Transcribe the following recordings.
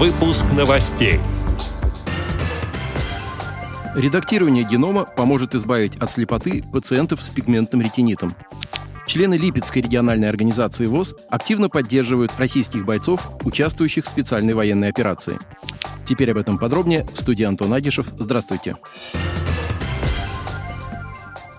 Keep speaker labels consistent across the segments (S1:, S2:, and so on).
S1: Выпуск новостей.
S2: Редактирование генома поможет избавить от слепоты пациентов с пигментным ретинитом. Члены Липецкой региональной организации ВОЗ активно поддерживают российских бойцов, участвующих в специальной военной операции. Теперь об этом подробнее в студии Антон Агишев. Здравствуйте.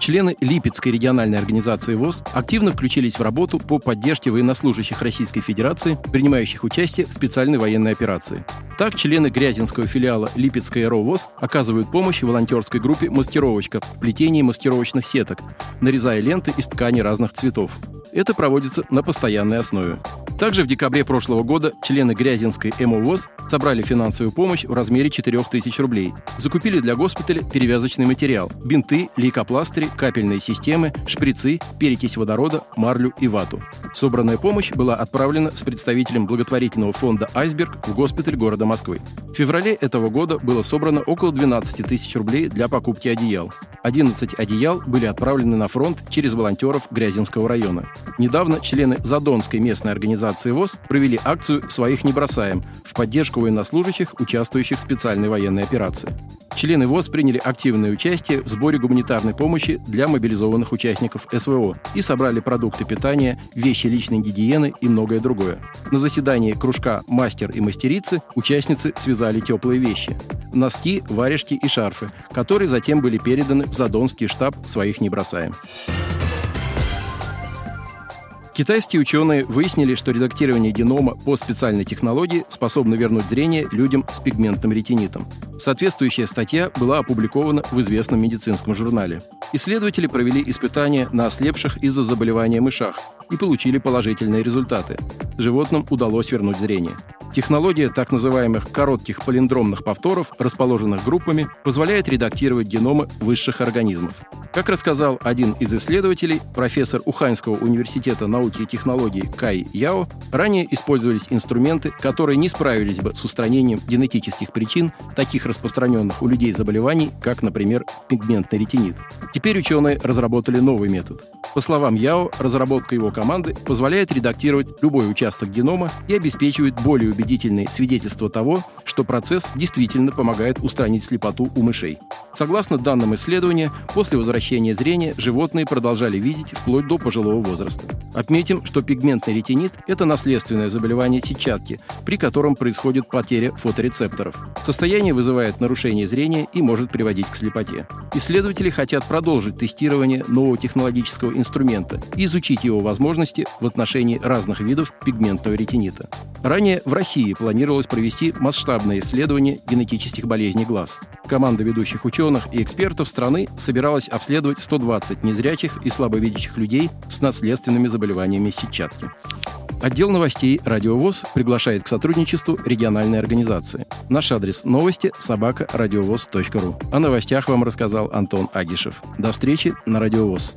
S2: Члены Липецкой региональной организации ВОЗ активно включились в работу по поддержке военнослужащих Российской Федерации, принимающих участие в специальной военной операции. Так, члены Грязинского филиала Липецкой РО ВОЗ оказывают помощь волонтерской группе «Маскировочка» в плетении маскировочных сеток, нарезая ленты из ткани разных цветов. Это проводится на постоянной основе. Также в декабре прошлого года члены Грязинской МОВОЗ собрали финансовую помощь в размере 4000 рублей. Закупили для госпиталя перевязочный материал – бинты, лейкопластыри, капельные системы, шприцы, перекись водорода, марлю и вату. Собранная помощь была отправлена с представителем благотворительного фонда «Айсберг» в госпиталь города Москвы. В феврале этого года было собрано около 12 тысяч рублей для покупки одеял. 11 одеял были отправлены на фронт через волонтеров Грязинского района. Недавно члены Задонской местной организации ВОЗ провели акцию «Своих не бросаем» в поддержку военнослужащих, участвующих в специальной военной операции. Члены ВОЗ приняли активное участие в сборе гуманитарной помощи для мобилизованных участников СВО и собрали продукты питания, вещи личной гигиены и многое другое. На заседании кружка «Мастер и мастерицы» участницы связали теплые вещи – носки, варежки и шарфы, которые затем были переданы в Задонский штаб «Своих не бросаем». Китайские ученые выяснили, что редактирование генома по специальной технологии способно вернуть зрение людям с пигментным ретинитом. Соответствующая статья была опубликована в известном медицинском журнале. Исследователи провели испытания на ослепших из-за заболевания мышах и получили положительные результаты. Животным удалось вернуть зрение. Технология так называемых коротких палиндромных повторов, расположенных группами, позволяет редактировать геномы высших организмов. Как рассказал один из исследователей, профессор Уханьского университета науки и технологий Кай Яо, ранее использовались инструменты, которые не справились бы с устранением генетических причин таких распространенных у людей заболеваний, как, например, пигментный ретинит. Теперь ученые разработали новый метод. По словам Яо, разработка его команды позволяет редактировать любой участок генома и обеспечивает более убедительные свидетельства того, что процесс действительно помогает устранить слепоту у мышей. Согласно данным исследования, после возвращения зрения животные продолжали видеть вплоть до пожилого возраста. Отметим, что пигментный ретинит – это наследственное заболевание сетчатки, при котором происходит потеря фоторецепторов. Состояние вызывает нарушение зрения и может приводить к слепоте. Исследователи хотят продолжить тестирование нового технологического инструмента и изучить его возможности в отношении разных видов пигментного ретинита. Ранее в России планировалось провести масштабное исследование генетических болезней глаз. Команда ведущих ученых и экспертов страны собиралась обследовать 120 незрячих и слабовидящих людей с наследственными заболеваниями сетчатки. Отдел новостей «Радиовоз» приглашает к сотрудничеству региональной организации. Наш адрес новости – собака радиовоз.ру. О новостях вам рассказал Антон Агишев. До встречи на «Радиовоз».